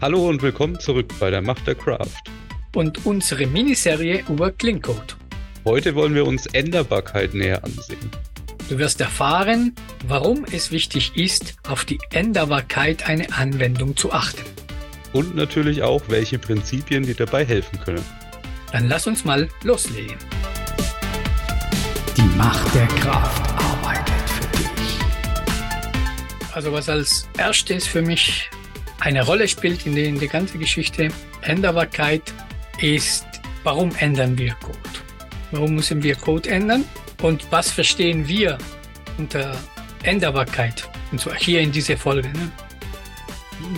Hallo und willkommen zurück bei der Macht der Craft. Und unsere Miniserie über Clean Code. Heute wollen wir uns Änderbarkeit näher ansehen. Du wirst erfahren, warum es wichtig ist, auf die Änderbarkeit einer Anwendung zu achten. Und natürlich auch, welche Prinzipien dir dabei helfen können. Dann lass uns mal loslegen. Die Macht der Kraft arbeitet für dich. Also was als erstes für mich eine Rolle spielt in der, in der ganzen Geschichte Änderbarkeit ist, warum ändern wir Code? Warum müssen wir Code ändern? Und was verstehen wir unter Änderbarkeit? Und so hier in dieser Folge. Ne?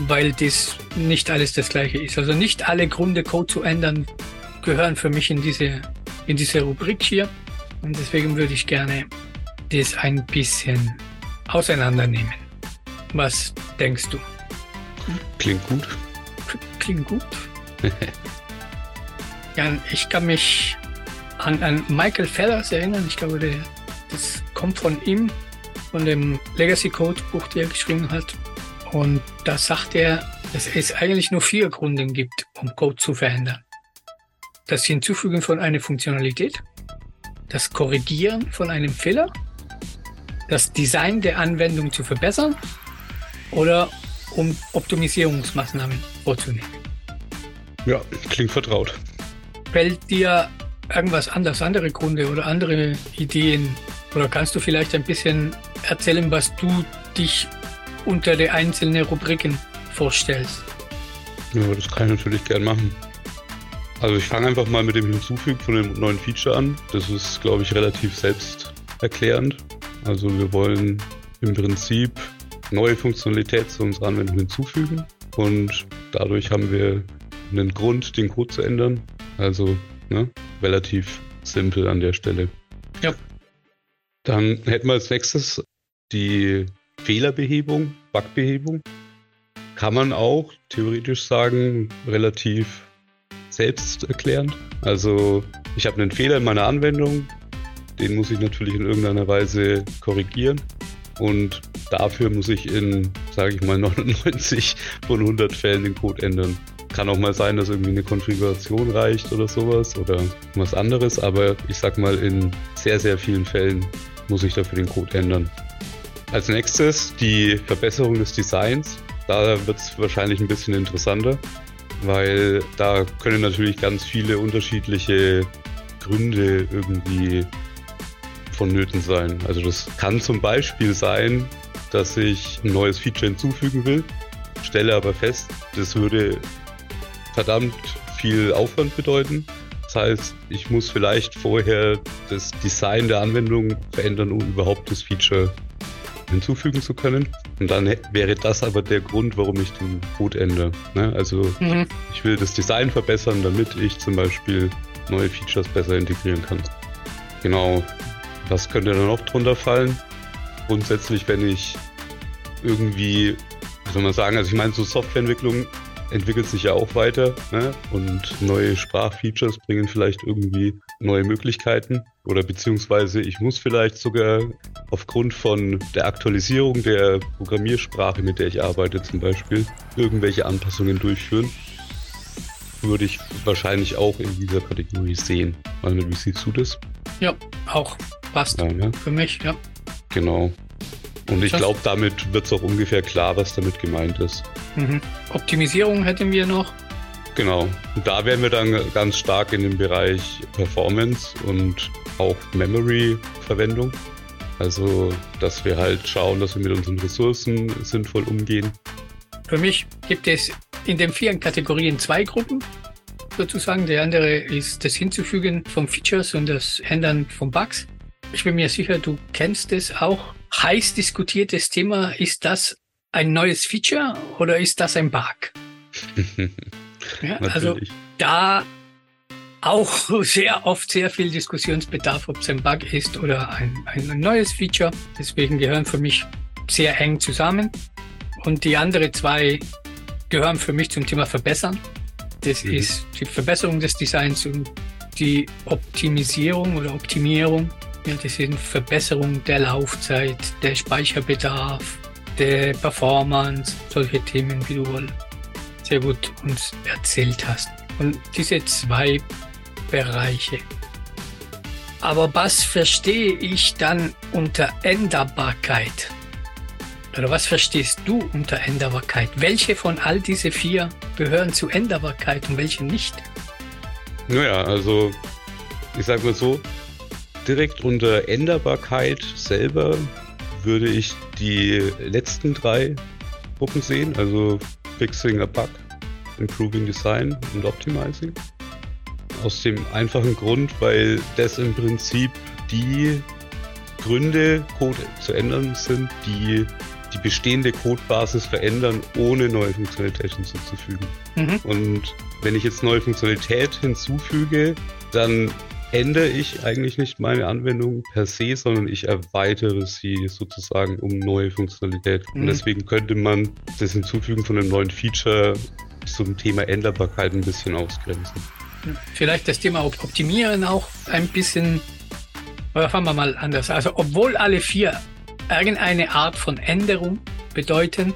Weil das nicht alles das gleiche ist. Also nicht alle Gründe, Code zu ändern, gehören für mich in diese, in diese Rubrik hier. Und deswegen würde ich gerne das ein bisschen auseinandernehmen. Was denkst du? Klingt gut. Klingt gut. ja, ich kann mich an, an Michael Fellers erinnern. Ich glaube, der, das kommt von ihm, von dem Legacy Code Buch, der er geschrieben hat. Und da sagt er, dass es eigentlich nur vier Gründe gibt, um Code zu verändern. Das Hinzufügen von einer Funktionalität, das Korrigieren von einem Fehler, das Design der Anwendung zu verbessern oder um Optimisierungsmaßnahmen vorzunehmen. Ja, klingt vertraut. Fällt dir irgendwas anders, andere Gründe oder andere Ideen? Oder kannst du vielleicht ein bisschen erzählen, was du dich unter den einzelnen Rubriken vorstellst? Ja, das kann ich natürlich gern machen. Also ich fange einfach mal mit dem Hinzufügen von dem neuen Feature an. Das ist, glaube ich, relativ selbsterklärend. Also wir wollen im Prinzip neue Funktionalität zu unserer Anwendung hinzufügen und dadurch haben wir einen Grund, den Code zu ändern. Also ne, relativ simpel an der Stelle. Ja. Dann hätten wir als nächstes die Fehlerbehebung, Bugbehebung. Kann man auch theoretisch sagen, relativ selbsterklärend. Also ich habe einen Fehler in meiner Anwendung, den muss ich natürlich in irgendeiner Weise korrigieren. Und dafür muss ich in, sage ich mal, 99 von 100 Fällen den Code ändern. Kann auch mal sein, dass irgendwie eine Konfiguration reicht oder sowas oder was anderes, aber ich sag mal, in sehr, sehr vielen Fällen muss ich dafür den Code ändern. Als nächstes die Verbesserung des Designs. Da wird es wahrscheinlich ein bisschen interessanter, weil da können natürlich ganz viele unterschiedliche Gründe irgendwie vonnöten sein. Also das kann zum Beispiel sein, dass ich ein neues Feature hinzufügen will, stelle aber fest, das würde verdammt viel Aufwand bedeuten. Das heißt, ich muss vielleicht vorher das Design der Anwendung verändern, um überhaupt das Feature hinzufügen zu können. Und dann wäre das aber der Grund, warum ich den Code ändere. Ne? Also mhm. ich will das Design verbessern, damit ich zum Beispiel neue Features besser integrieren kann. Genau. Was könnte da noch drunter fallen? Grundsätzlich, wenn ich irgendwie, wie soll man sagen, also ich meine, so Softwareentwicklung entwickelt sich ja auch weiter ne? und neue Sprachfeatures bringen vielleicht irgendwie neue Möglichkeiten oder beziehungsweise ich muss vielleicht sogar aufgrund von der Aktualisierung der Programmiersprache, mit der ich arbeite zum Beispiel, irgendwelche Anpassungen durchführen. Würde ich wahrscheinlich auch in dieser Kategorie sehen. Also, wie siehst du das? Ja, auch. Passt. Ja, ja. Für mich, ja. Genau. Und ich glaube, damit wird es auch ungefähr klar, was damit gemeint ist. Mhm. Optimisierung hätten wir noch. Genau. Und da wären wir dann ganz stark in dem Bereich Performance und auch Memory-Verwendung. Also, dass wir halt schauen, dass wir mit unseren Ressourcen sinnvoll umgehen. Für mich gibt es in den vier Kategorien zwei Gruppen sozusagen. Der andere ist das Hinzufügen von Features und das Ändern von Bugs. Ich bin mir sicher, du kennst es auch. Heiß diskutiertes Thema, ist das ein neues Feature oder ist das ein Bug? ja, also da auch sehr oft sehr viel Diskussionsbedarf, ob es ein Bug ist oder ein, ein neues Feature. Deswegen gehören für mich sehr eng zusammen. Und die anderen zwei gehören für mich zum Thema Verbessern. Das mhm. ist die Verbesserung des Designs und die Optimisierung oder Optimierung. Ja, das sind Verbesserung der Laufzeit, der Speicherbedarf, der Performance, solche Themen, wie du wohl sehr gut uns erzählt hast. Und diese zwei Bereiche. Aber was verstehe ich dann unter Änderbarkeit? Oder was verstehst du unter Änderbarkeit? Welche von all diese vier gehören zu Änderbarkeit und welche nicht? Naja, also ich sage mal so, direkt unter Änderbarkeit selber würde ich die letzten drei Gruppen sehen, also Fixing a Bug, Improving Design und Optimizing. Aus dem einfachen Grund, weil das im Prinzip die Gründe, Code zu ändern sind, die die bestehende Codebasis verändern, ohne neue Funktionalität hinzuzufügen. Mhm. Und wenn ich jetzt neue Funktionalität hinzufüge, dann ändere ich eigentlich nicht meine Anwendung per se, sondern ich erweitere sie sozusagen um neue Funktionalität. Mhm. Und deswegen könnte man das Hinzufügen von einem neuen Feature zum Thema Änderbarkeit ein bisschen ausgrenzen. Vielleicht das Thema Optimieren auch ein bisschen, oder fangen wir mal anders. Also obwohl alle vier irgendeine Art von Änderung bedeuten,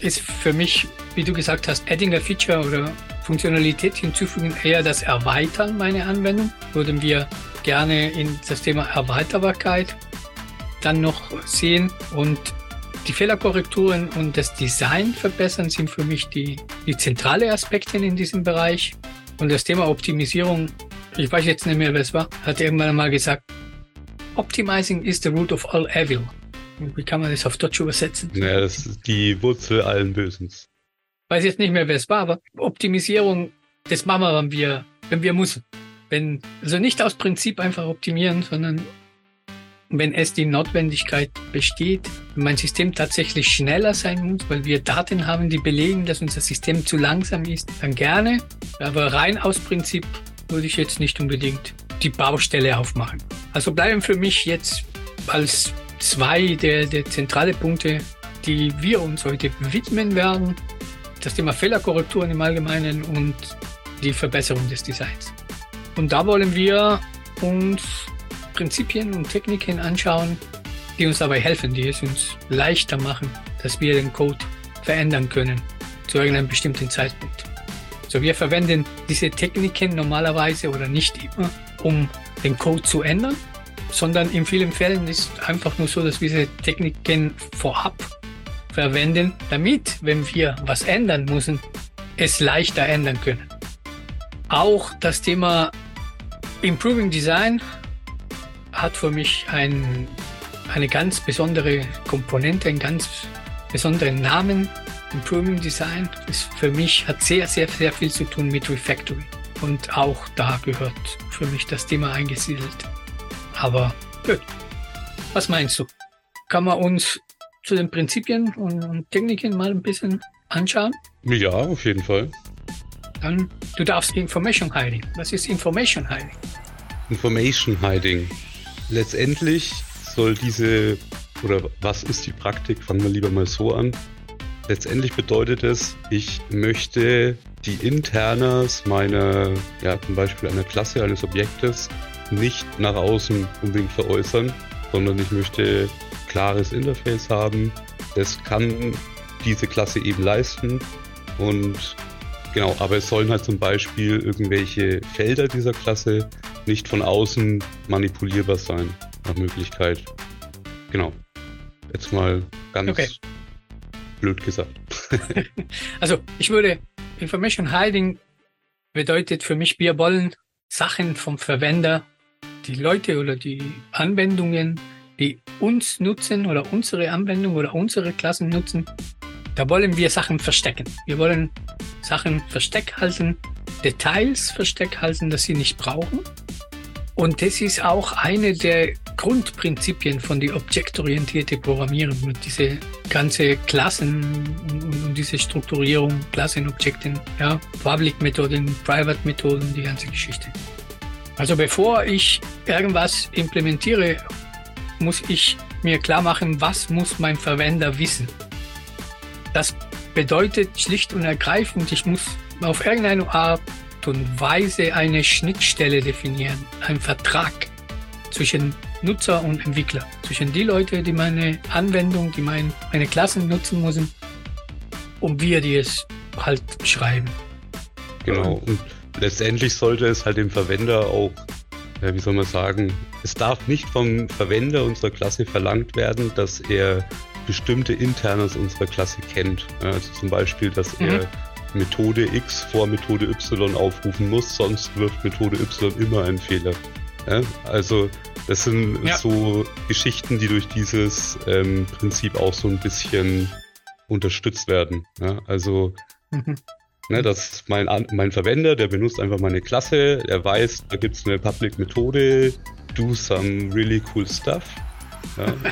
ist für mich, wie du gesagt hast, adding a feature oder Funktionalität hinzufügen, eher das Erweitern meiner Anwendung. Würden wir gerne in das Thema Erweiterbarkeit dann noch sehen und die Fehlerkorrekturen und das Design verbessern sind für mich die, die zentrale Aspekte in diesem Bereich. Und das Thema Optimisierung, ich weiß jetzt nicht mehr, wer es war, hat irgendwann einmal gesagt, Optimizing is the root of all evil. Wie kann man das auf Deutsch übersetzen? Naja, das ist die Wurzel allen Bösens. Weiß jetzt nicht mehr, wer es war, aber Optimisierung, das machen wir, wenn wir, wenn wir müssen. Wenn, also nicht aus Prinzip einfach optimieren, sondern wenn es die Notwendigkeit besteht, wenn mein System tatsächlich schneller sein muss, weil wir Daten haben, die belegen, dass unser System zu langsam ist, dann gerne. Aber rein aus Prinzip würde ich jetzt nicht unbedingt die Baustelle aufmachen. Also bleiben für mich jetzt als zwei der, der zentrale Punkte, die wir uns heute widmen werden. Das Thema Fehlerkorrekturen im Allgemeinen und die Verbesserung des Designs. Und da wollen wir uns Prinzipien und Techniken anschauen, die uns dabei helfen, die es uns leichter machen, dass wir den Code verändern können zu irgendeinem bestimmten Zeitpunkt. So, wir verwenden diese Techniken normalerweise oder nicht immer, um den Code zu ändern, sondern in vielen Fällen ist einfach nur so, dass wir diese Techniken vorab verwenden, damit, wenn wir was ändern müssen, es leichter ändern können. Auch das Thema Improving Design hat für mich ein, eine ganz besondere Komponente, einen ganz besonderen Namen. Improving Design ist für mich, hat sehr, sehr, sehr viel zu tun mit Refactory. Und auch da gehört für mich das Thema eingesiedelt. Aber gut. Was meinst du? Kann man uns zu den Prinzipien und, und Techniken mal ein bisschen anschauen? Ja, auf jeden Fall. Dann, du darfst Information Hiding. Was ist Information Hiding? Information Hiding. Letztendlich soll diese, oder was ist die Praktik? Fangen wir lieber mal so an. Letztendlich bedeutet es, ich möchte die Internas meiner, ja, zum Beispiel einer Klasse, eines Objektes nicht nach außen unbedingt veräußern, sondern ich möchte klares Interface haben. Das kann diese Klasse eben leisten und genau, aber es sollen halt zum Beispiel irgendwelche Felder dieser Klasse nicht von außen manipulierbar sein, nach Möglichkeit. Genau. Jetzt mal ganz okay. blöd gesagt. also ich würde Information Hiding bedeutet für mich, wir wollen Sachen vom Verwender die Leute oder die Anwendungen, die uns nutzen oder unsere Anwendung oder unsere Klassen nutzen, da wollen wir Sachen verstecken. Wir wollen Sachen versteck halten, Details versteck halten, dass sie nicht brauchen. Und das ist auch eine der Grundprinzipien von die objektorientierte Programmierung und diese ganze Klassen und, diese Strukturierung, Klassenobjekten, ja, Public-Methoden, Private-Methoden, die ganze Geschichte. Also bevor ich irgendwas implementiere, muss ich mir klar machen, was muss mein Verwender wissen. Das bedeutet schlicht und ergreifend, ich muss auf irgendeine Art und Weise eine Schnittstelle definieren, einen Vertrag zwischen Nutzer und Entwickler, zwischen die Leute, die meine Anwendung, die mein, meine Klassen nutzen müssen und wir, die es halt schreiben. Genau. Und letztendlich sollte es halt dem Verwender auch, ja, wie soll man sagen, es darf nicht vom Verwender unserer Klasse verlangt werden, dass er bestimmte Internas unserer Klasse kennt. Also zum Beispiel, dass mhm. er Methode X vor Methode Y aufrufen muss, sonst wirft Methode Y immer einen Fehler. Ja, also das sind ja. so Geschichten, die durch dieses ähm, Prinzip auch so ein bisschen unterstützt werden. Ja, also mhm. Ne, dass mein, mein Verwender, der benutzt einfach meine Klasse, er weiß, da gibt es eine Public Methode, do some really cool stuff. Ja.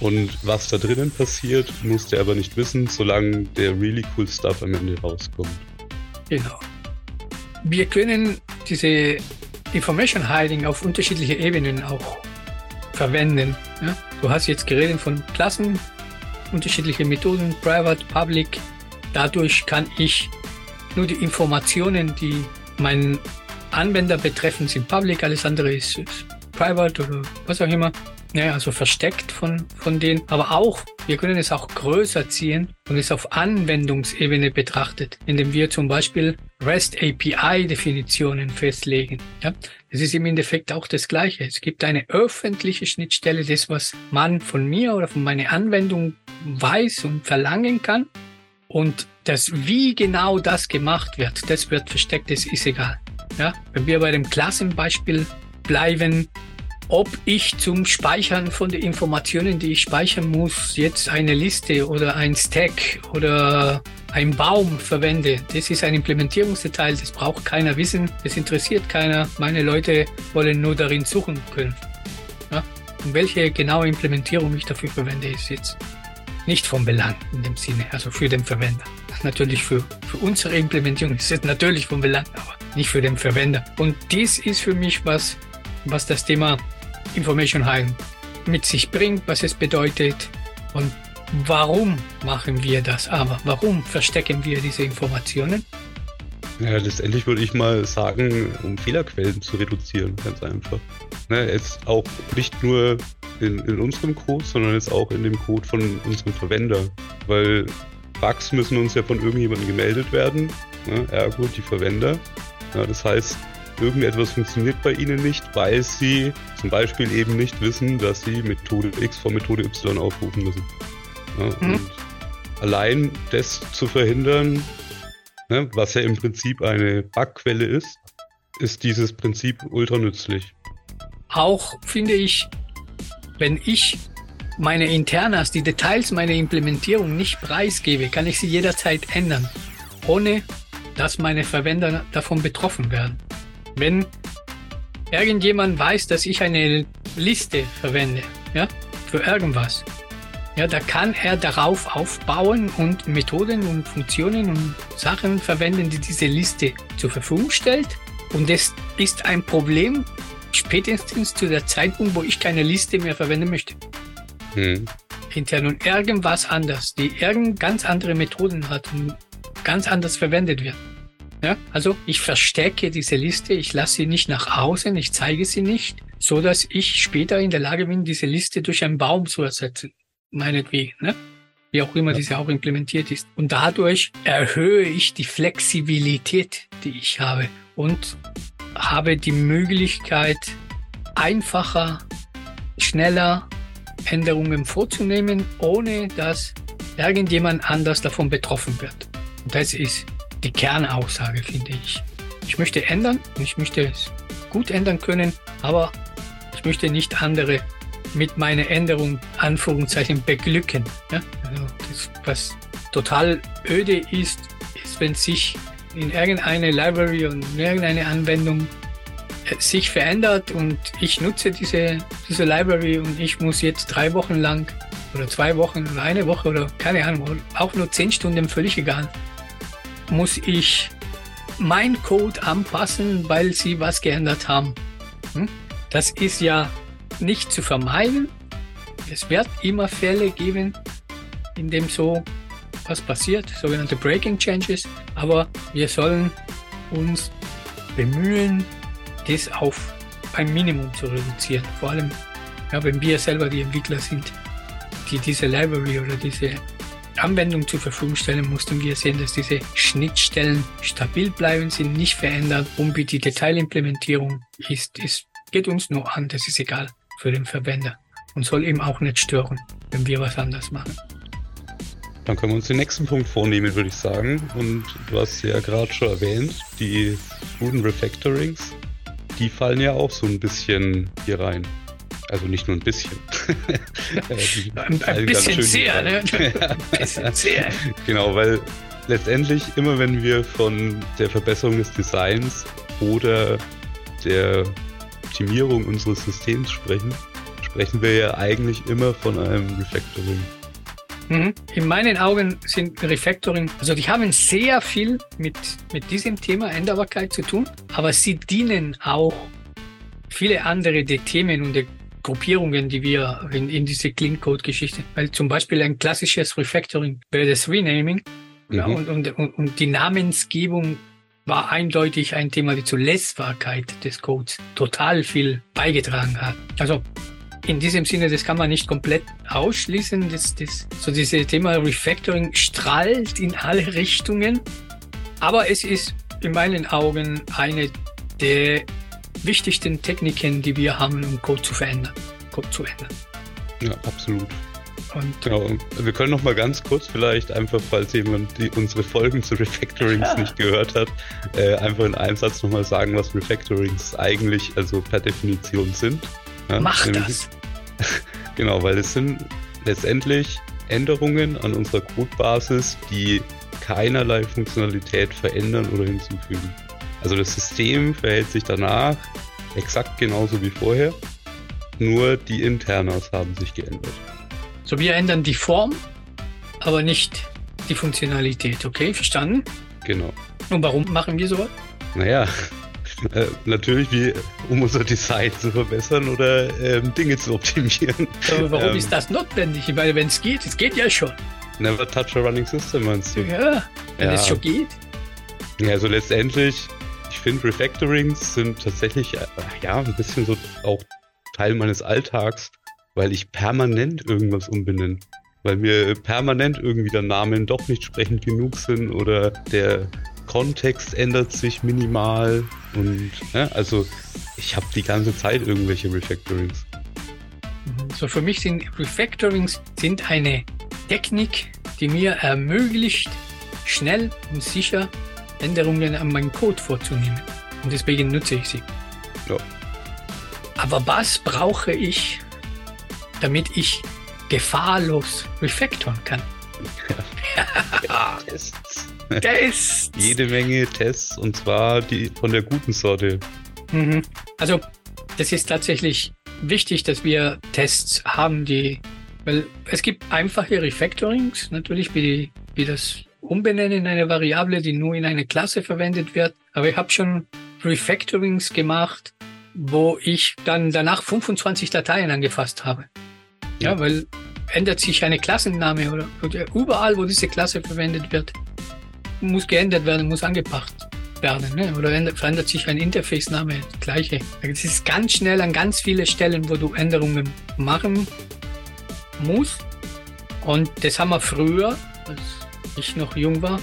Und was da drinnen passiert, muss der aber nicht wissen, solange der really cool Stuff am Ende rauskommt. Genau. Wir können diese Information Hiding auf unterschiedliche Ebenen auch verwenden. Ja? Du hast jetzt geredet von Klassen, unterschiedliche Methoden, Private, Public. Dadurch kann ich nur die Informationen, die meinen Anwender betreffen, sind Public, alles andere ist, ist Private oder was auch immer ja, also versteckt von, von denen. Aber auch, wir können es auch größer ziehen und es auf Anwendungsebene betrachtet, indem wir zum Beispiel REST API Definitionen festlegen. Ja, es ist im Endeffekt auch das Gleiche. Es gibt eine öffentliche Schnittstelle, das, was man von mir oder von meiner Anwendung weiß und verlangen kann. Und das, wie genau das gemacht wird, das wird versteckt, das ist egal. Ja, wenn wir bei dem Klassenbeispiel bleiben, ob ich zum Speichern von den Informationen, die ich speichern muss, jetzt eine Liste oder ein Stack oder ein Baum verwende. Das ist ein Implementierungsdetail, das braucht keiner wissen, das interessiert keiner. Meine Leute wollen nur darin suchen können. Ja? Und welche genaue Implementierung ich dafür verwende, ist jetzt nicht vom Belang in dem Sinne, also für den Verwender. Natürlich für, für unsere Implementierung ist es natürlich von Belang, aber nicht für den Verwender. Und dies ist für mich was, was das Thema Information Hiding mit sich bringt, was es bedeutet und warum machen wir das aber? Warum verstecken wir diese Informationen? Ja, letztendlich würde ich mal sagen, um Fehlerquellen zu reduzieren, ganz einfach. Ne, jetzt auch nicht nur in, in unserem Code, sondern jetzt auch in dem Code von unserem Verwender. Weil Bugs müssen uns ja von irgendjemandem gemeldet werden, ne, ergo die Verwender. Ja, das heißt, irgendetwas funktioniert bei ihnen nicht, weil sie zum Beispiel eben nicht wissen, dass sie Methode X vor Methode Y aufrufen müssen. Ja, mhm. Und allein das zu verhindern, ne, was ja im Prinzip eine Bugquelle ist, ist dieses Prinzip ultra nützlich. Auch finde ich, wenn ich meine Internas, die Details meiner Implementierung nicht preisgebe, kann ich sie jederzeit ändern, ohne dass meine Verwender davon betroffen werden. Wenn irgendjemand weiß, dass ich eine Liste verwende, ja, für irgendwas, ja, da kann er darauf aufbauen und Methoden und Funktionen und Sachen verwenden, die diese Liste zur Verfügung stellt. Und es ist ein Problem spätestens zu der Zeitpunkt, wo ich keine Liste mehr verwenden möchte. Hm. Hinterher nun irgendwas anders, die irgend ganz andere Methoden hat und ganz anders verwendet wird. Ja, also ich verstecke diese Liste, ich lasse sie nicht nach außen, ich zeige sie nicht, so dass ich später in der Lage bin, diese Liste durch einen Baum zu ersetzen. Meinetwegen, ne? Wie auch immer ja. diese auch implementiert ist. Und dadurch erhöhe ich die Flexibilität, die ich habe und habe die Möglichkeit, einfacher, schneller Änderungen vorzunehmen, ohne dass irgendjemand anders davon betroffen wird. Und das ist die Kernaussage, finde ich. Ich möchte ändern und ich möchte es gut ändern können, aber ich möchte nicht andere mit meiner Änderung, Anführungszeichen, beglücken. Ja? Also das, was total öde ist, ist, wenn sich in irgendeine Library und in irgendeine Anwendung äh, sich verändert und ich nutze diese, diese Library und ich muss jetzt drei Wochen lang oder zwei Wochen oder eine Woche oder keine Ahnung, auch nur zehn Stunden, völlig egal, muss ich mein Code anpassen, weil sie was geändert haben. Hm? Das ist ja nicht zu vermeiden. Es wird immer Fälle geben, in dem so was passiert, sogenannte Breaking Changes. Aber wir sollen uns bemühen, das auf ein Minimum zu reduzieren. Vor allem, ja, wenn wir selber die Entwickler sind, die diese Library oder diese Anwendung zur Verfügung stellen, mussten wir sehen, dass diese Schnittstellen stabil bleiben, sind nicht verändert. Und wie die Detailimplementierung ist, es geht uns nur an, das ist egal für den Verwender und soll eben auch nicht stören, wenn wir was anders machen. Dann können wir uns den nächsten Punkt vornehmen, würde ich sagen. Und du hast ja gerade schon erwähnt, die guten Refactorings, die fallen ja auch so ein bisschen hier rein. Also nicht nur ein bisschen. Äh, ein, ein bisschen sehr, ne? ein bisschen sehr. Genau, weil letztendlich immer wenn wir von der Verbesserung des Designs oder der Optimierung unseres Systems sprechen, sprechen wir ja eigentlich immer von einem Refactoring. Mhm. In meinen Augen sind Refactoring, also die haben sehr viel mit, mit diesem Thema Änderbarkeit zu tun, aber sie dienen auch viele andere der Themen und der Gruppierungen, die wir in, in diese Clean Code Geschichte, weil zum Beispiel ein klassisches Refactoring wäre das Renaming mhm. ja, und, und, und die Namensgebung war eindeutig ein Thema, die zur Lesbarkeit des Codes total viel beigetragen hat. Also in diesem Sinne, das kann man nicht komplett ausschließen. Das, das, so dieses Thema Refactoring strahlt in alle Richtungen. Aber es ist in meinen Augen eine der wichtigsten Techniken, die wir haben, um Code zu verändern. Code zu ändern. Ja, absolut. Und genau, wir können noch mal ganz kurz vielleicht einfach, falls jemand die, unsere Folgen zu Refactorings ja. nicht gehört hat, äh, einfach in einem Satz noch mal sagen, was Refactorings eigentlich, also per Definition sind. Ja, Mach das! genau, weil es sind letztendlich Änderungen an unserer Codebasis, die keinerlei Funktionalität verändern oder hinzufügen. Also das System verhält sich danach exakt genauso wie vorher, nur die Internas haben sich geändert. So, wir ändern die Form, aber nicht die Funktionalität, okay? Verstanden? Genau. Und warum machen wir sowas? Naja, äh, natürlich, wie, um unser Design zu verbessern oder ähm, Dinge zu optimieren. Aber warum ähm, ist das notwendig? Ich meine, wenn es geht, es geht ja schon. Never touch a running system, meinst du? Ja, wenn ja. es schon geht. Ja, also letztendlich, ich finde Refactorings sind tatsächlich, äh, ja, ein bisschen so auch Teil meines Alltags, weil ich permanent irgendwas umbenenne weil mir permanent irgendwie der Namen doch nicht sprechend genug sind oder der Kontext ändert sich minimal und ja, also ich habe die ganze Zeit irgendwelche Refactorings. So für mich sind Refactorings sind eine Technik, die mir ermöglicht, schnell und sicher Änderungen an meinem Code vorzunehmen. Und deswegen nutze ich sie. Ja. Aber was brauche ich, damit ich gefahrlos refactoren kann? Ja. Tests. Jede Menge Tests und zwar die von der guten Sorte. Mhm. Also, das ist tatsächlich wichtig, dass wir Tests haben, die, weil es gibt einfache Refactorings, natürlich wie, wie das Umbenennen in eine Variable, die nur in eine Klasse verwendet wird. Aber ich habe schon Refactorings gemacht, wo ich dann danach 25 Dateien angefasst habe. Ja, ja weil ändert sich eine Klassenname oder, oder überall, wo diese Klasse verwendet wird, muss geändert werden, muss angepasst werden. Ne? Oder ändert, verändert sich ein Interface-Name, das gleiche. Es ist ganz schnell an ganz viele Stellen, wo du Änderungen machen musst. Und das haben wir früher, als ich noch jung war,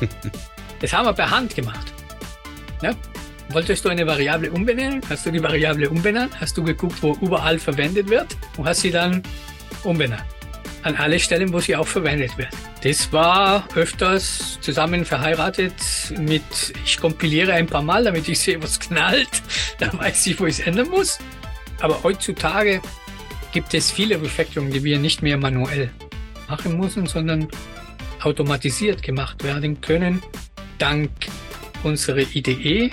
das haben wir per Hand gemacht. Ja? Wolltest du eine Variable umbenennen? Hast du die Variable umbenannt? Hast du geguckt, wo überall verwendet wird? Und hast sie dann umbenannt. An alle Stellen, wo sie auch verwendet wird. Das war öfters zusammen verheiratet mit, ich kompiliere ein paar Mal, damit ich sehe, was knallt. Da weiß ich, wo ich es ändern muss. Aber heutzutage gibt es viele Refactorungen, die wir nicht mehr manuell machen müssen, sondern automatisiert gemacht werden können, dank unserer IDE.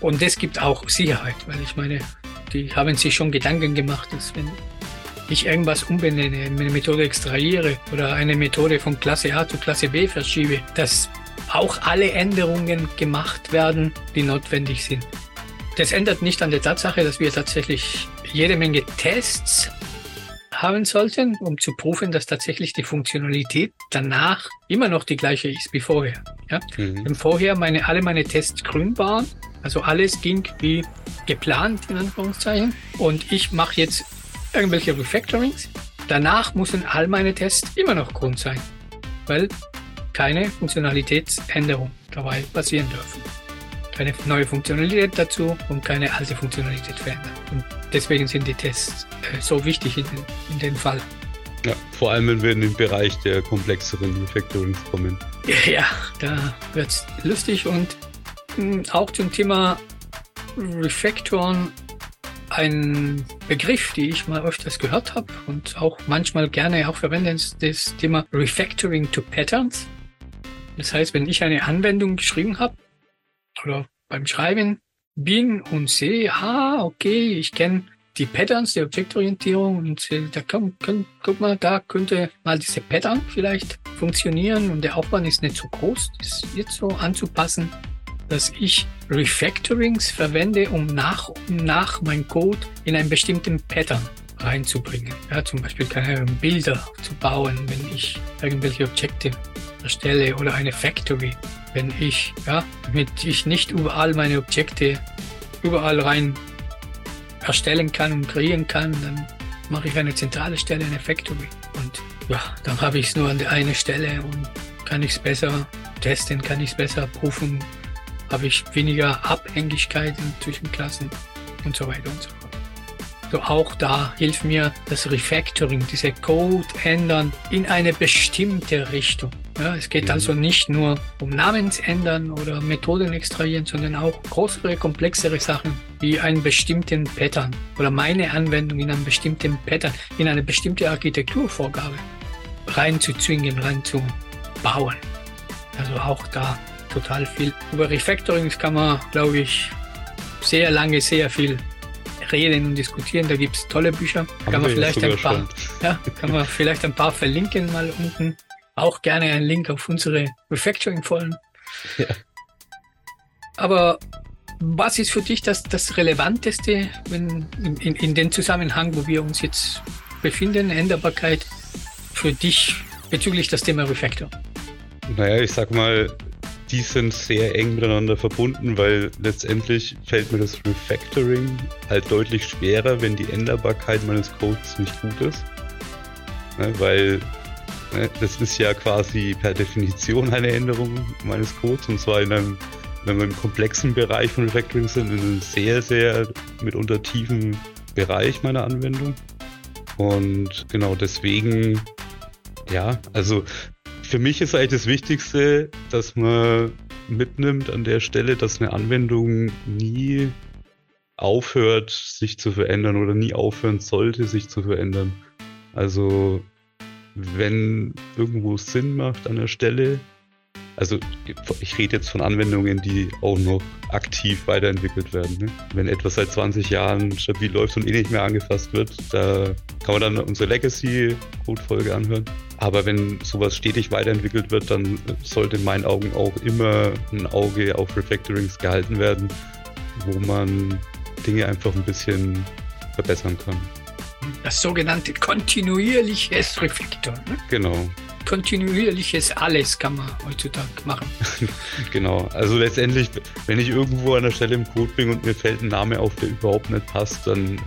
Und das gibt auch Sicherheit, weil ich meine, die haben sich schon Gedanken gemacht, dass wenn ich irgendwas umbenenne, eine Methode extrahiere oder eine Methode von Klasse A zu Klasse B verschiebe, dass auch alle Änderungen gemacht werden, die notwendig sind. Das ändert nicht an der Tatsache, dass wir tatsächlich jede Menge Tests haben sollten, um zu prüfen, dass tatsächlich die Funktionalität danach immer noch die gleiche ist wie vorher. Ja? Mhm. Wenn vorher meine, alle meine Tests grün waren, also alles ging wie geplant in Anführungszeichen, und ich mache jetzt irgendwelche Refactorings, danach müssen all meine Tests immer noch Grund sein, weil keine Funktionalitätsänderung dabei passieren dürfen. Keine neue Funktionalität dazu und keine alte Funktionalität verändern. Und deswegen sind die Tests äh, so wichtig in, in dem Fall. Ja, vor allem, wenn wir in den Bereich der komplexeren Refactorings kommen. Ja, da wird es lustig und mh, hm, auch zum Thema Refactoren ein Begriff, die ich mal öfters gehört habe und auch manchmal gerne auch verwende, ist das Thema Refactoring to Patterns. Das heißt, wenn ich eine Anwendung geschrieben habe oder beim Schreiben bin und sehe, ah, okay, ich kenne die Patterns der Objektorientierung und da kann, kann, guck mal, da könnte mal diese Pattern vielleicht funktionieren und der Aufwand ist nicht so groß, das jetzt so anzupassen, dass ich Refactorings verwende, um nach und nach mein Code in einen bestimmten Pattern reinzubringen. Ja, zum Beispiel keine Bilder zu bauen, wenn ich irgendwelche Objekte erstelle oder eine Factory, wenn ich, ja, damit ich nicht überall meine Objekte überall rein erstellen kann und kreieren kann, dann mache ich eine zentrale Stelle, eine Factory. Und ja, dann habe ich es nur an der einen Stelle und kann ich es besser testen, kann ich es besser prüfen, habe ich weniger Abhängigkeiten zwischen Klassen und so weiter und so fort. So auch da hilft mir das Refactoring, diese Code ändern in eine bestimmte Richtung. Ja, es geht mhm. also nicht nur um Namensändern oder Methoden extrahieren, sondern auch größere, komplexere Sachen wie einen bestimmten Pattern oder meine Anwendung in einem bestimmten Pattern, in eine bestimmte Architekturvorgabe reinzuzwingen, reinzubauen. Also auch da total viel. Über Refactorings kann man, glaube ich, sehr lange, sehr viel reden und diskutieren. Da gibt es tolle Bücher. kann man vielleicht ein paar, ja, kann man vielleicht ein paar verlinken mal unten. Auch gerne einen Link auf unsere Refactoring-Folgen. Ja. Aber was ist für dich das, das Relevanteste wenn in, in, in dem Zusammenhang, wo wir uns jetzt befinden, Änderbarkeit für dich bezüglich das Thema Refactor? Naja, ich sag mal, die sind sehr eng miteinander verbunden, weil letztendlich fällt mir das Refactoring halt deutlich schwerer, wenn die Änderbarkeit meines Codes nicht gut ist. Ne, weil ne, das ist ja quasi per Definition eine Änderung meines Codes und zwar in einem, wenn wir im komplexen Bereich von Refactoring sind, in einem sehr, sehr mitunter tiefen Bereich meiner Anwendung. Und genau deswegen, ja, also für mich ist eigentlich das Wichtigste, dass man mitnimmt an der Stelle, dass eine Anwendung nie aufhört, sich zu verändern oder nie aufhören sollte, sich zu verändern. Also wenn irgendwo Sinn macht an der Stelle, also ich rede jetzt von Anwendungen, die auch noch aktiv weiterentwickelt werden. Ne? Wenn etwas seit 20 Jahren stabil läuft und eh nicht mehr angefasst wird, da kann man dann unsere Legacy-Code-Folge anhören. Aber wenn sowas stetig weiterentwickelt wird, dann sollte in meinen Augen auch immer ein Auge auf Refactorings gehalten werden, wo man Dinge einfach ein bisschen verbessern kann. Das sogenannte kontinuierliches Refactor. Ne? Genau kontinuierliches Alles kann man heutzutage machen. genau, also letztendlich, wenn ich irgendwo an der Stelle im Code bin und mir fällt ein Name auf, der überhaupt nicht passt, dann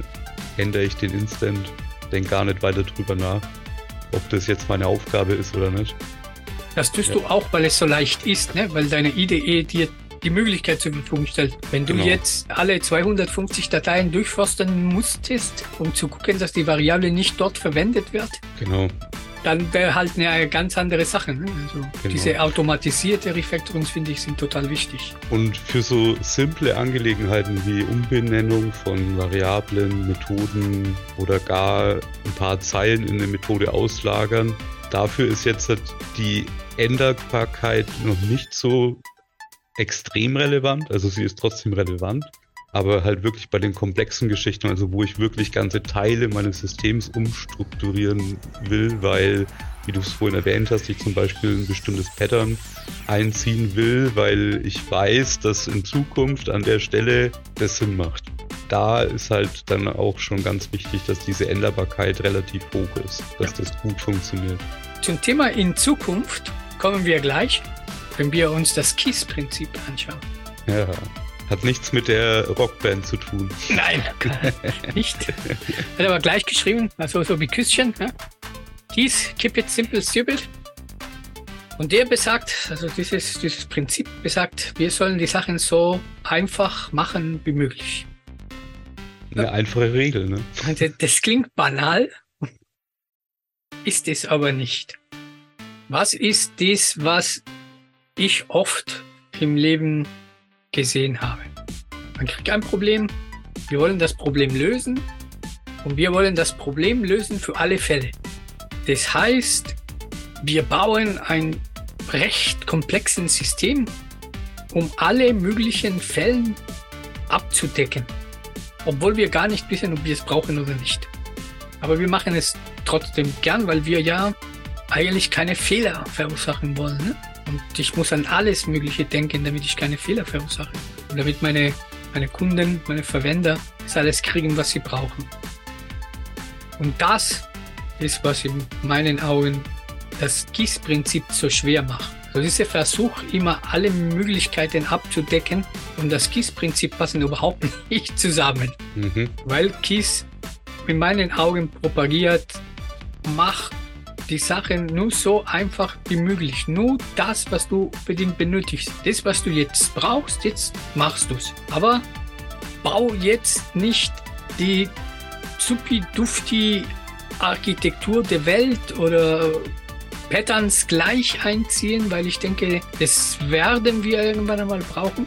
ändere ich den instant, denke gar nicht weiter drüber nach, ob das jetzt meine Aufgabe ist oder nicht. Das tust ja. du auch, weil es so leicht ist, ne? weil deine IDE dir die Möglichkeit zur Verfügung stellt. Wenn du genau. jetzt alle 250 Dateien durchforsten musstest, um zu gucken, dass die Variable nicht dort verwendet wird, genau dann wäre halt eine ganz andere Sache. Ne? Also genau. diese automatisierte Refactorings, finde ich, sind total wichtig. Und für so simple Angelegenheiten wie Umbenennung von Variablen, Methoden oder gar ein paar Zeilen in eine Methode auslagern, dafür ist jetzt die Änderbarkeit noch nicht so extrem relevant. Also sie ist trotzdem relevant aber halt wirklich bei den komplexen Geschichten, also wo ich wirklich ganze Teile meines Systems umstrukturieren will, weil, wie du es vorhin erwähnt hast, ich zum Beispiel ein bestimmtes Pattern einziehen will, weil ich weiß, dass in Zukunft an der Stelle das Sinn macht. Da ist halt dann auch schon ganz wichtig, dass diese Änderbarkeit relativ hoch ist, dass das gut funktioniert. Zum Thema in Zukunft kommen wir gleich, wenn wir uns das KISS-Prinzip anschauen. Ja. Hat nichts mit der Rockband zu tun. Nein, nicht. Hat aber gleich geschrieben, also so wie Küsschen. Ja? Dies, keep it simple, stupid. Und der besagt, also dieses, dieses Prinzip besagt, wir sollen die Sachen so einfach machen wie möglich. Eine einfache Regel, ne? Also das klingt banal, ist es aber nicht. Was ist das, was ich oft im Leben gesehen habe? Man kriegt ein Problem, wir wollen das Problem lösen und wir wollen das Problem lösen für alle Fälle. Das heißt, wir bauen ein recht komplexes System, um alle möglichen Fällen abzudecken. Obwohl wir gar nicht wissen, ob wir es brauchen oder nicht. Aber wir machen es trotzdem gern, weil wir ja eigentlich keine Fehler verursachen wollen. Ne? Und ich muss an alles Mögliche denken, damit ich keine Fehler verursache. Und damit meine, meine Kunden, meine Verwender das alles kriegen, was sie brauchen. Und das ist, was in meinen Augen das GIS-Prinzip so schwer macht. Also dieser Versuch, immer alle Möglichkeiten abzudecken und das GIS-Prinzip passen überhaupt nicht zusammen. Mhm. Weil GIS in meinen Augen propagiert, mach die Sachen nur so einfach wie möglich. Nur das, was du unbedingt benötigst. Das, was du jetzt brauchst, jetzt machst du es. Aber bau jetzt nicht die supi-dufti Architektur der Welt oder Patterns gleich einziehen, weil ich denke, das werden wir irgendwann einmal brauchen,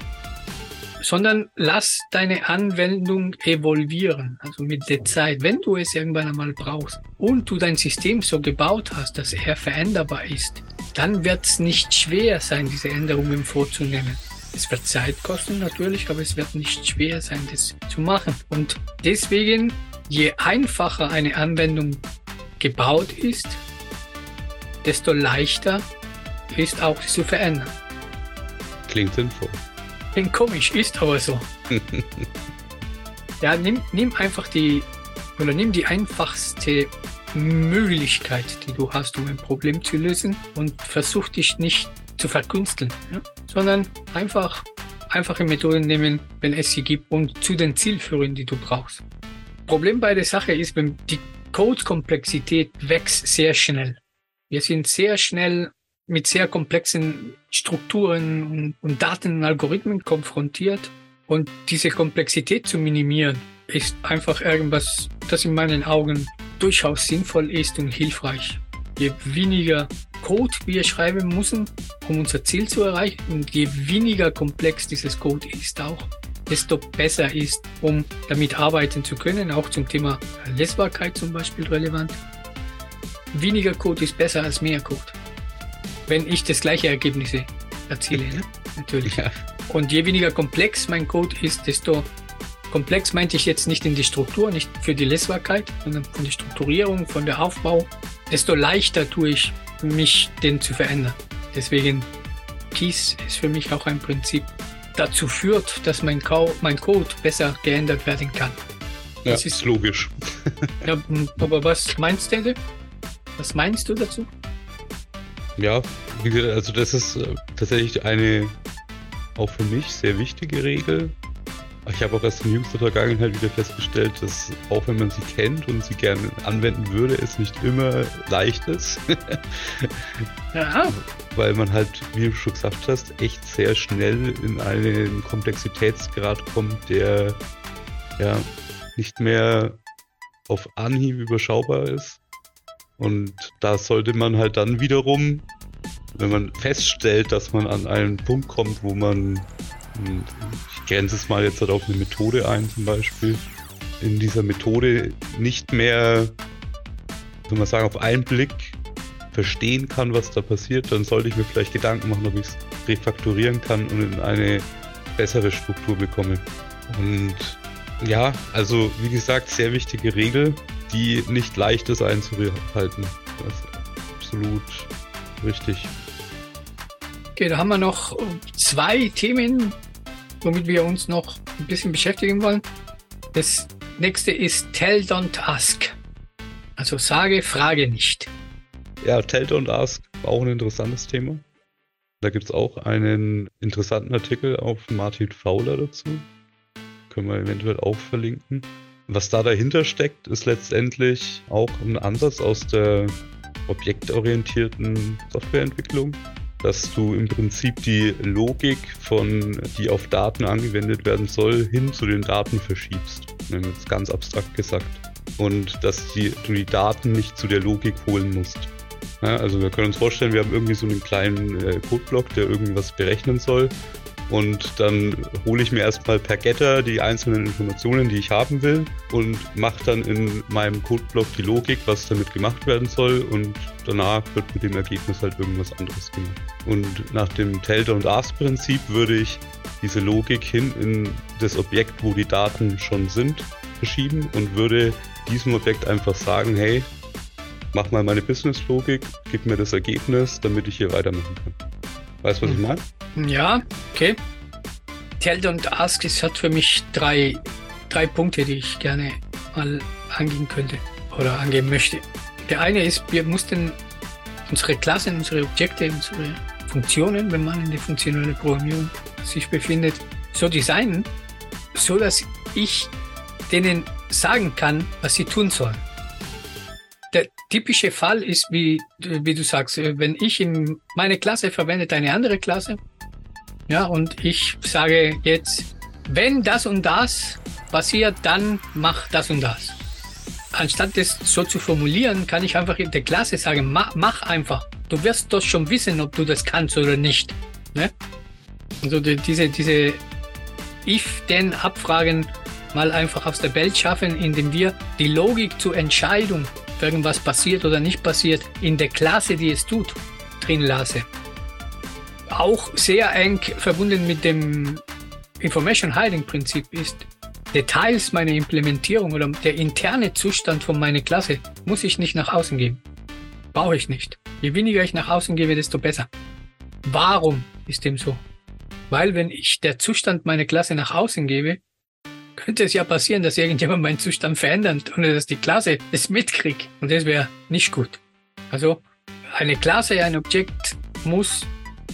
sondern lass deine Anwendung evolvieren, also mit der Zeit. Wenn du es irgendwann einmal brauchst und du dein System so gebaut hast, dass er veränderbar ist, dann wird es nicht schwer sein, diese Änderungen vorzunehmen. Es wird Zeit kosten natürlich, aber es wird nicht schwer sein, das zu machen. Und deswegen Je einfacher eine Anwendung gebaut ist, desto leichter ist auch sie zu verändern. Klingt sinnvoll. Klingt komisch, ist aber so. ja, nimm, nimm einfach die oder nimm die einfachste Möglichkeit, die du hast, um ein Problem zu lösen und versuch dich nicht zu verkünsteln, ja? sondern einfach einfache Methoden nehmen, wenn es sie gibt und zu den Zielführern, die du brauchst. Problem bei der Sache ist, wenn die Code-Komplexität wächst sehr schnell. Wir sind sehr schnell mit sehr komplexen Strukturen und, und Daten und Algorithmen konfrontiert. Und diese Komplexität zu minimieren, ist einfach irgendwas, das in meinen Augen durchaus sinnvoll ist und hilfreich. Je weniger Code wir schreiben müssen, um unser Ziel zu erreichen, und je weniger komplex dieses Code ist auch, desto besser ist, um damit arbeiten zu können, auch zum Thema Lesbarkeit zum Beispiel relevant. Weniger Code ist besser als mehr Code. Wenn ich das gleiche Ergebnisse erziele, ne? natürlich. Ja. Und je weniger komplex mein Code ist, desto komplex meinte ich jetzt nicht in die Struktur, nicht für die Lesbarkeit, sondern von der Strukturierung, von der Aufbau, desto leichter tue ich mich, den zu verändern. Deswegen Keys ist für mich auch ein Prinzip, dazu führt, dass mein, Code, mein Code besser geändert werden kann. Ja, das ist logisch. ja, aber was meinst du? Was meinst du dazu? Ja, also das ist äh, tatsächlich eine auch für mich sehr wichtige Regel. Ich habe auch erst in jüngster Vergangenheit wieder festgestellt, dass auch wenn man sie kennt und sie gerne anwenden würde, es nicht immer leicht ist. ja. Weil man halt, wie du schon gesagt hast, echt sehr schnell in einen Komplexitätsgrad kommt, der ja nicht mehr auf Anhieb überschaubar ist. Und da sollte man halt dann wiederum, wenn man feststellt, dass man an einen Punkt kommt, wo man ich grenze es mal jetzt halt auf eine Methode ein zum Beispiel. In dieser Methode nicht mehr, soll man sagen, auf einen Blick verstehen kann, was da passiert, dann sollte ich mir vielleicht Gedanken machen, ob ich es refakturieren kann und in eine bessere Struktur bekomme. Und ja, also wie gesagt, sehr wichtige Regel, die nicht leicht ist einzuhalten. Das ist absolut richtig. Okay, da haben wir noch zwei Themen, womit wir uns noch ein bisschen beschäftigen wollen. Das nächste ist Tell, don't ask. Also sage, frage nicht. Ja, Tell, don't ask war auch ein interessantes Thema. Da gibt es auch einen interessanten Artikel auf Martin Fowler dazu. Können wir eventuell auch verlinken. Was da dahinter steckt, ist letztendlich auch ein Ansatz aus der objektorientierten Softwareentwicklung, dass du im Prinzip die Logik von, die auf Daten angewendet werden soll, hin zu den Daten verschiebst. Jetzt ganz abstrakt gesagt. Und dass die, du die Daten nicht zu der Logik holen musst. Ja, also wir können uns vorstellen, wir haben irgendwie so einen kleinen äh, Codeblock, der irgendwas berechnen soll und dann hole ich mir erstmal per Getter die einzelnen Informationen, die ich haben will und mache dann in meinem Codeblock die Logik, was damit gemacht werden soll und danach wird mit dem Ergebnis halt irgendwas anderes gemacht. Und nach dem Tell und Ask Prinzip würde ich diese Logik hin in das Objekt, wo die Daten schon sind, verschieben und würde diesem Objekt einfach sagen, hey, mach mal meine Business-Logik, gib mir das Ergebnis, damit ich hier weitermachen kann. Weißt du, was hm. ich meine? Ja, okay. Tell und Ask, es hat für mich drei, drei Punkte, die ich gerne mal angehen könnte oder angehen möchte. Der eine ist, wir mussten unsere Klassen, unsere Objekte, unsere Funktionen, wenn man in der funktionellen Programmierung sich befindet, so designen, so dass ich denen sagen kann, was sie tun sollen. Typische Fall ist, wie, wie du sagst, wenn ich in meine Klasse verwendet eine andere Klasse, ja, und ich sage jetzt, wenn das und das passiert, dann mach das und das. Anstatt das so zu formulieren, kann ich einfach in der Klasse sagen, mach, mach einfach. Du wirst doch schon wissen, ob du das kannst oder nicht. Ne? Also die, diese, diese If-Then-Abfragen mal einfach aus der Welt schaffen, indem wir die Logik zur Entscheidung, irgendwas passiert oder nicht passiert, in der Klasse, die es tut, drin lasse auch sehr eng verbunden mit dem Information Hiding Prinzip ist, Details meiner Implementierung oder der interne Zustand von meiner Klasse muss ich nicht nach außen geben. Brauche ich nicht. Je weniger ich nach außen gebe, desto besser. Warum ist dem so? Weil wenn ich der Zustand meiner Klasse nach außen gebe, könnte es ja passieren, dass irgendjemand meinen Zustand verändert, ohne dass die Klasse es mitkriegt. Und das wäre nicht gut. Also eine Klasse, ein Objekt muss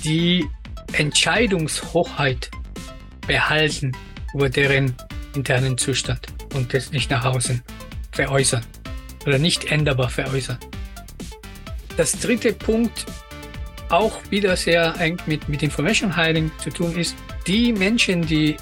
die Entscheidungshochheit behalten über deren internen Zustand und das nicht nach außen veräußern oder nicht änderbar veräußern. Das dritte Punkt, auch wieder sehr eng mit, mit Information Hiding zu tun ist, die Menschen, die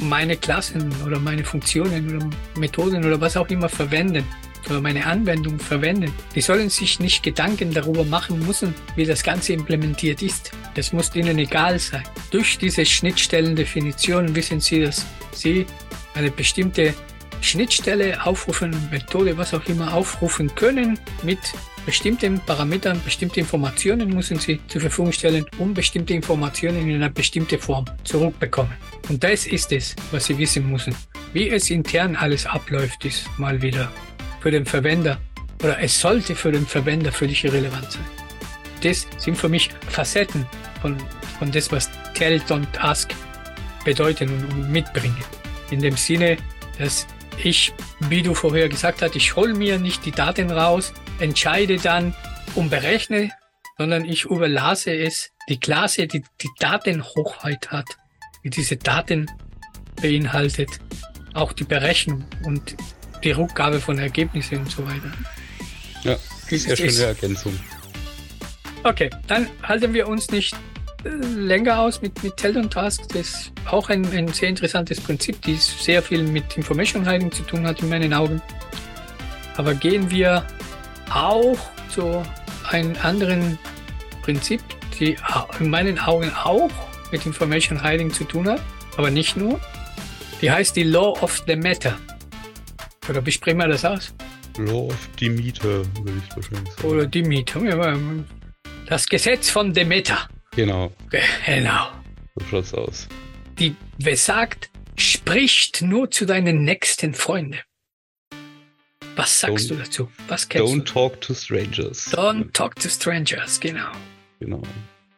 meine Klassen oder meine Funktionen oder Methoden oder was auch immer verwenden, für meine Anwendung verwenden, die sollen sich nicht Gedanken darüber machen müssen, wie das Ganze implementiert ist. Das muss ihnen egal sein. Durch diese Schnittstellendefinition wissen sie, dass sie eine bestimmte Schnittstelle aufrufen, Methode, was auch immer aufrufen können mit bestimmten Parametern, bestimmte Informationen müssen sie zur Verfügung stellen, um bestimmte Informationen in einer bestimmten Form zurückbekommen. Und das ist es, was sie wissen müssen. Wie es intern alles abläuft, ist mal wieder für den Verwender oder es sollte für den Verwender völlig irrelevant sein. Das sind für mich Facetten von, von das, was Tell und Ask bedeuten und mitbringen. In dem Sinne, dass ich, wie du vorher gesagt hast, ich hole mir nicht die Daten raus, entscheide dann und berechne, sondern ich überlasse es die Klasse, die die Datenhochheit hat, die diese Daten beinhaltet, auch die Berechnung und die Rückgabe von Ergebnissen und so weiter. Ja, sehr schöne Ergänzung. Okay, dann halten wir uns nicht äh, länger aus mit, mit Tell und Task. Das ist auch ein, ein sehr interessantes Prinzip, die sehr viel mit Information Hiding zu tun hat in meinen Augen. Aber gehen wir auch zu einem anderen Prinzip, die in meinen Augen auch mit Information Hiding zu tun hat, aber nicht nur. Die heißt die Law of the Matter. Oder wie sprechen wir das aus? Law of Demeter, würde ich wahrscheinlich sagen. Oder Demeter. Das Gesetz von Demeter. Genau. Genau. So schaut's aus. Die besagt, spricht nur zu deinen nächsten Freunden. Was sagst don't, du dazu? Was kennst don't du? talk to strangers. Don't talk to strangers, genau. Genau.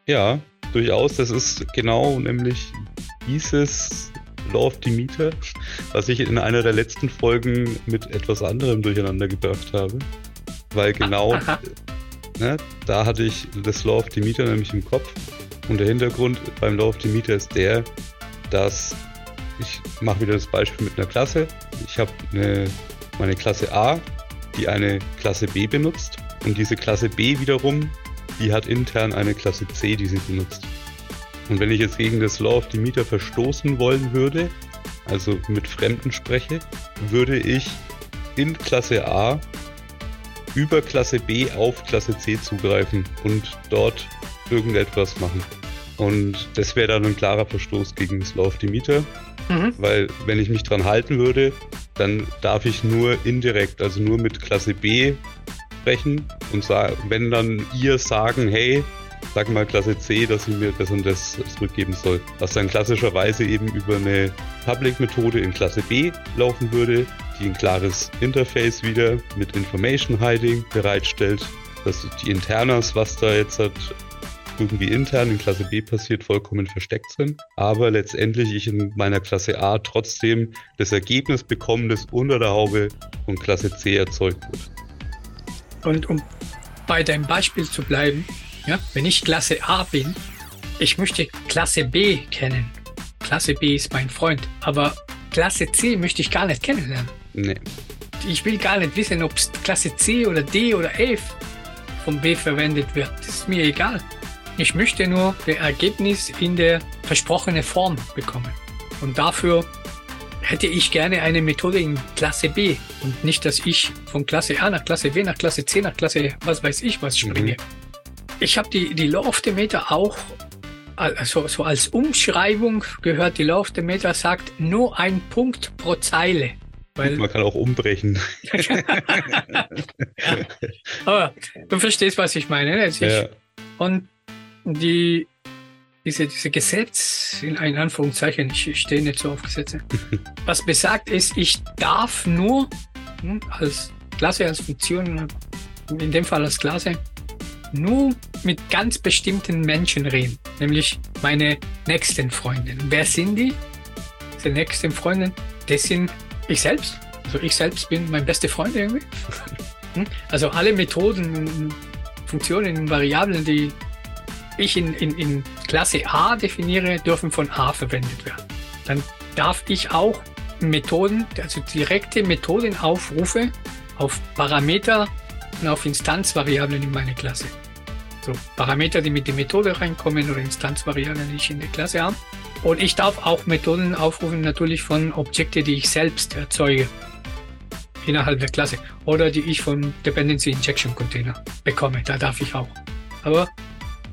Ja, durchaus. Das ist genau nämlich dieses Law of Demeter, was ich in einer der letzten Folgen mit etwas anderem durcheinander gebracht habe. Weil genau, Ne? Da hatte ich das Law of Demeter nämlich im Kopf. Und der Hintergrund beim Law of Demeter ist der, dass ich mache wieder das Beispiel mit einer Klasse. Ich habe eine, meine Klasse A, die eine Klasse B benutzt. Und diese Klasse B wiederum, die hat intern eine Klasse C, die sie benutzt. Und wenn ich jetzt gegen das Law of Demeter verstoßen wollen würde, also mit Fremden spreche, würde ich in Klasse A über Klasse B auf Klasse C zugreifen und dort irgendetwas machen. Und das wäre dann ein klarer Verstoß gegen das Law of Demeter, mhm. weil wenn ich mich dran halten würde, dann darf ich nur indirekt, also nur mit Klasse B sprechen und wenn dann ihr sagen, hey, sag mal Klasse C, dass sie mir das und das zurückgeben soll. Was dann klassischerweise eben über eine Public-Methode in Klasse B laufen würde, die ein klares Interface wieder mit Information Hiding bereitstellt, dass die Internas, was da jetzt hat, irgendwie intern in Klasse B passiert, vollkommen versteckt sind. Aber letztendlich ich in meiner Klasse A trotzdem das Ergebnis bekomme, das unter der Haube von Klasse C erzeugt wird. Und um bei deinem Beispiel zu bleiben, ja, wenn ich Klasse A bin, ich möchte Klasse B kennen. Klasse B ist mein Freund, aber Klasse C möchte ich gar nicht kennenlernen. Nee. Ich will gar nicht wissen, ob Klasse C oder D oder F von B verwendet wird. Das ist mir egal. Ich möchte nur das Ergebnis in der versprochenen Form bekommen. Und dafür hätte ich gerne eine Methode in Klasse B und nicht, dass ich von Klasse A nach Klasse B nach Klasse C nach Klasse was weiß ich was springe. Mhm. Ich habe die, die Law of the Meter auch, also so als Umschreibung gehört, die Law of the Meter sagt nur ein Punkt pro Zeile. Weil, Man kann auch umbrechen. ja. Aber du verstehst, was ich meine. Ne? Also ja. Und die, diese, diese Gesetz, in ein Anführungszeichen, ich, stehe nicht so auf Gesetze, was besagt ist, ich darf nur hm, als Klasse, als Funktion, in dem Fall als Klasse, nur mit ganz bestimmten Menschen reden, nämlich meine nächsten Freunde. Wer sind die? Die nächsten Freunde, das sind ich selbst. Also ich selbst bin mein bester Freund irgendwie. Hm? Also alle Methoden, Funktionen und Variablen, die ich in, in, in Klasse A definiere, dürfen von A verwendet werden. Dann darf ich auch Methoden, also direkte Methodenaufrufe auf Parameter und auf Instanzvariablen in meine Klasse. So Parameter, die mit der Methode reinkommen oder Instanzvariablen, die ich in der Klasse habe. Und ich darf auch Methoden aufrufen natürlich von Objekten, die ich selbst erzeuge innerhalb der Klasse oder die ich vom Dependency Injection Container bekomme. Da darf ich auch. Aber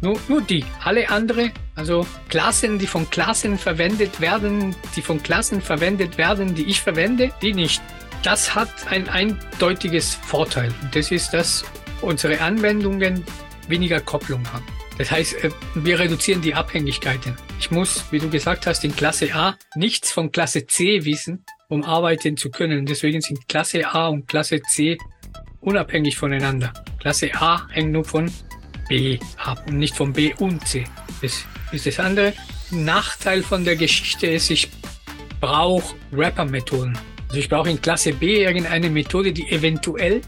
nur, nur die. Alle andere, also Klassen, die von Klassen verwendet werden, die von Klassen verwendet werden, die ich verwende, die nicht. Das hat ein eindeutiges Vorteil. Das ist, dass unsere Anwendungen weniger Kopplung haben. Das heißt, äh, wir reduzieren die Abhängigkeiten. Ich muss, wie du gesagt hast, in Klasse A nichts von Klasse C wissen, um arbeiten zu können. Deswegen sind Klasse A und Klasse C unabhängig voneinander. Klasse A hängt nur von B ab und nicht von B und C. Das ist das andere. Nachteil von der Geschichte ist, ich brauche Rapper-Methoden. Also ich brauche in Klasse B irgendeine Methode, die eventuell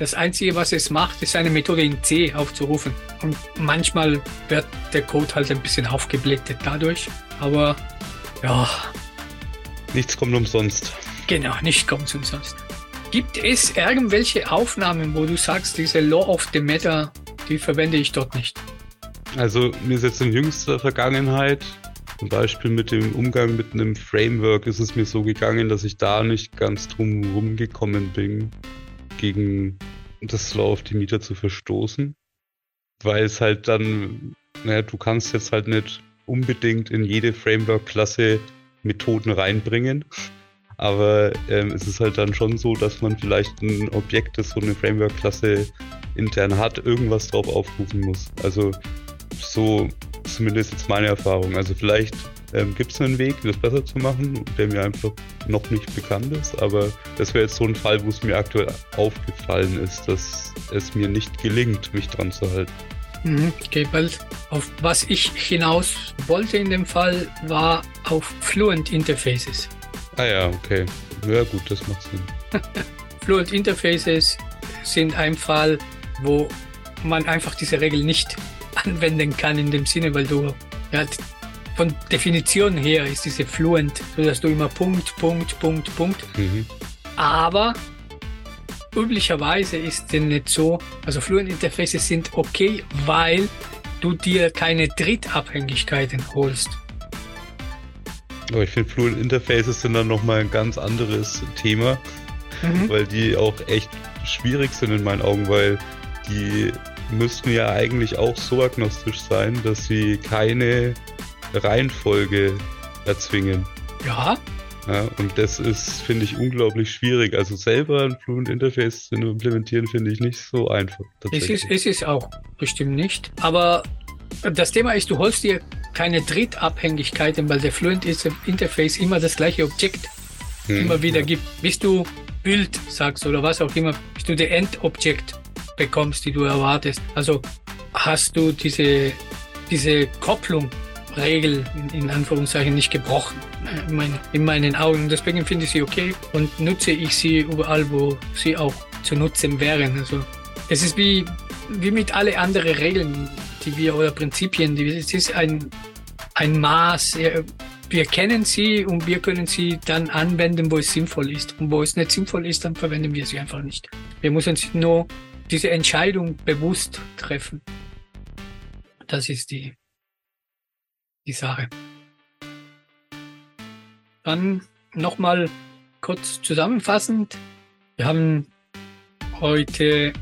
das Einzige, was es macht, ist eine Methode in C aufzurufen. Und manchmal wird der Code halt ein bisschen aufgeblättet dadurch. Aber ja. Nichts kommt umsonst. Genau, nichts kommt umsonst. Gibt es irgendwelche Aufnahmen, wo du sagst, diese Law of the Matter, die verwende ich dort nicht? Also mir ist jetzt in jüngster Vergangenheit, zum Beispiel mit dem Umgang mit einem Framework, ist es mir so gegangen, dass ich da nicht ganz drum rumgekommen bin, gegen das Law of Demeter zu verstoßen, weil es halt dann, naja, du kannst jetzt halt nicht unbedingt in jede Framework-Klasse Methoden reinbringen. Aber ähm, es ist halt dann schon so, dass man vielleicht ein Objekt, das so eine Framework-Klasse intern hat, irgendwas drauf aufrufen muss. Also so zumindest jetzt meine Erfahrung. Also vielleicht ähm, Gibt es einen Weg, das besser zu machen, der mir einfach noch nicht bekannt ist? Aber das wäre jetzt so ein Fall, wo es mir aktuell aufgefallen ist, dass es mir nicht gelingt, mich dran zu halten. Mhm, okay, weil auf was ich hinaus wollte in dem Fall war auf Fluent Interfaces. Ah ja, okay. Ja gut, das macht Sinn. Fluent Interfaces sind ein Fall, wo man einfach diese Regel nicht anwenden kann in dem Sinne, weil du ja, von Definition her ist diese fluent, so dass du immer Punkt, Punkt, Punkt, Punkt. Mhm. Aber üblicherweise ist es nicht so, also Fluent Interfaces sind okay, weil du dir keine Drittabhängigkeiten holst. Aber ich finde Fluent Interfaces sind dann nochmal ein ganz anderes Thema, mhm. weil die auch echt schwierig sind in meinen Augen, weil die müssten ja eigentlich auch so agnostisch sein, dass sie keine Reihenfolge erzwingen. Ja. ja und das ist, finde ich, unglaublich schwierig. Also selber ein Fluent Interface zu implementieren, finde ich nicht so einfach. Es ist, es ist auch bestimmt nicht. Aber das Thema ist, du holst dir keine Drittabhängigkeiten, weil der Fluent Interface immer das gleiche Objekt hm, immer wieder ja. gibt. Bis du Bild sagst oder was auch immer, bis du der Endobjekt bekommst, die du erwartest. Also hast du diese, diese Kopplung Regel in, in Anführungszeichen nicht gebrochen in, mein, in meinen Augen. Deswegen finde ich sie okay und nutze ich sie überall, wo sie auch zu nutzen wären. Also es ist wie, wie mit alle anderen Regeln, die wir oder Prinzipien, die, es ist ein, ein Maß. Wir kennen sie und wir können sie dann anwenden, wo es sinnvoll ist. Und wo es nicht sinnvoll ist, dann verwenden wir sie einfach nicht. Wir müssen nur diese Entscheidung bewusst treffen. Das ist die, die Sache. Dann nochmal kurz zusammenfassend. Wir haben heute,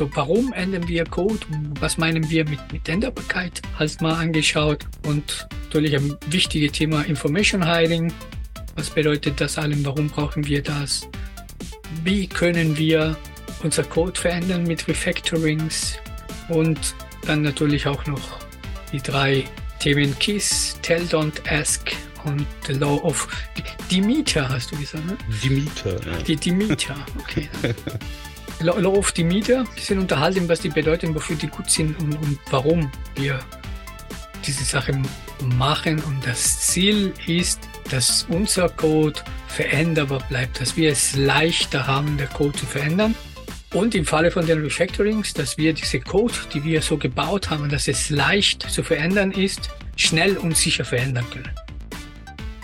also warum ändern wir Code was meinen wir mit, mit Änderbarkeit, halt mal angeschaut und natürlich ein wichtiges Thema Information Hiding. Was bedeutet das allem? Warum brauchen wir das? Wie können wir unser Code verändern mit Refactorings? Und dann natürlich auch noch die drei Themen KISS, Tell, Don't Ask und The Law of Demeter, hast du gesagt, ne? Demeter, ja. Die Demeter, okay. Law of Demeter, wir sind unterhalten, was die bedeuten, wofür die gut sind und, und warum wir diese Sache machen. Und das Ziel ist, dass unser Code veränderbar bleibt, dass wir es leichter haben, der Code zu verändern. Und im Falle von den Refactorings, dass wir diese Code, die wir so gebaut haben, dass es leicht zu verändern ist, schnell und sicher verändern können.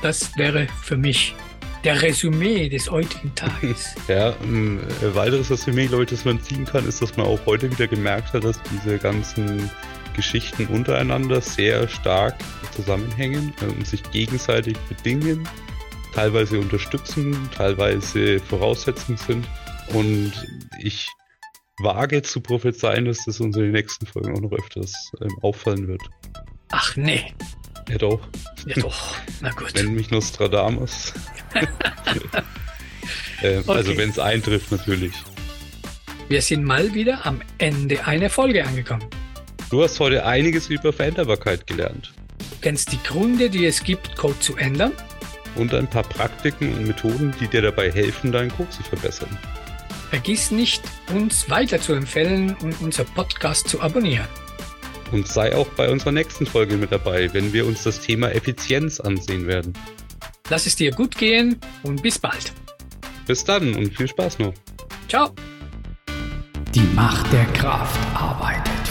Das wäre für mich der Resümee des heutigen Tages. Ja, ein weiteres Resümee, glaube ich, das man ziehen kann, ist, dass man auch heute wieder gemerkt hat, dass diese ganzen Geschichten untereinander sehr stark zusammenhängen und sich gegenseitig bedingen, teilweise unterstützen, teilweise Voraussetzungen sind. Und ich wage zu prophezeien, dass das uns in den nächsten Folgen auch noch öfters ähm, auffallen wird. Ach nee. Ja doch. Ja doch, na gut. Nenn mich Nostradamus. äh, okay. Also wenn es eintrifft natürlich. Wir sind mal wieder am Ende einer Folge angekommen. Du hast heute einiges über Veränderbarkeit gelernt. Du kennst die Gründe, die es gibt, Code zu ändern. Und ein paar Praktiken und Methoden, die dir dabei helfen, deinen Code zu verbessern. Vergiss nicht, uns weiter zu empfehlen und unser Podcast zu abonnieren. Und sei auch bei unserer nächsten Folge mit dabei, wenn wir uns das Thema Effizienz ansehen werden. Lass es dir gut gehen und bis bald. Bis dann und viel Spaß noch. Ciao. Die Macht der Kraft arbeitet.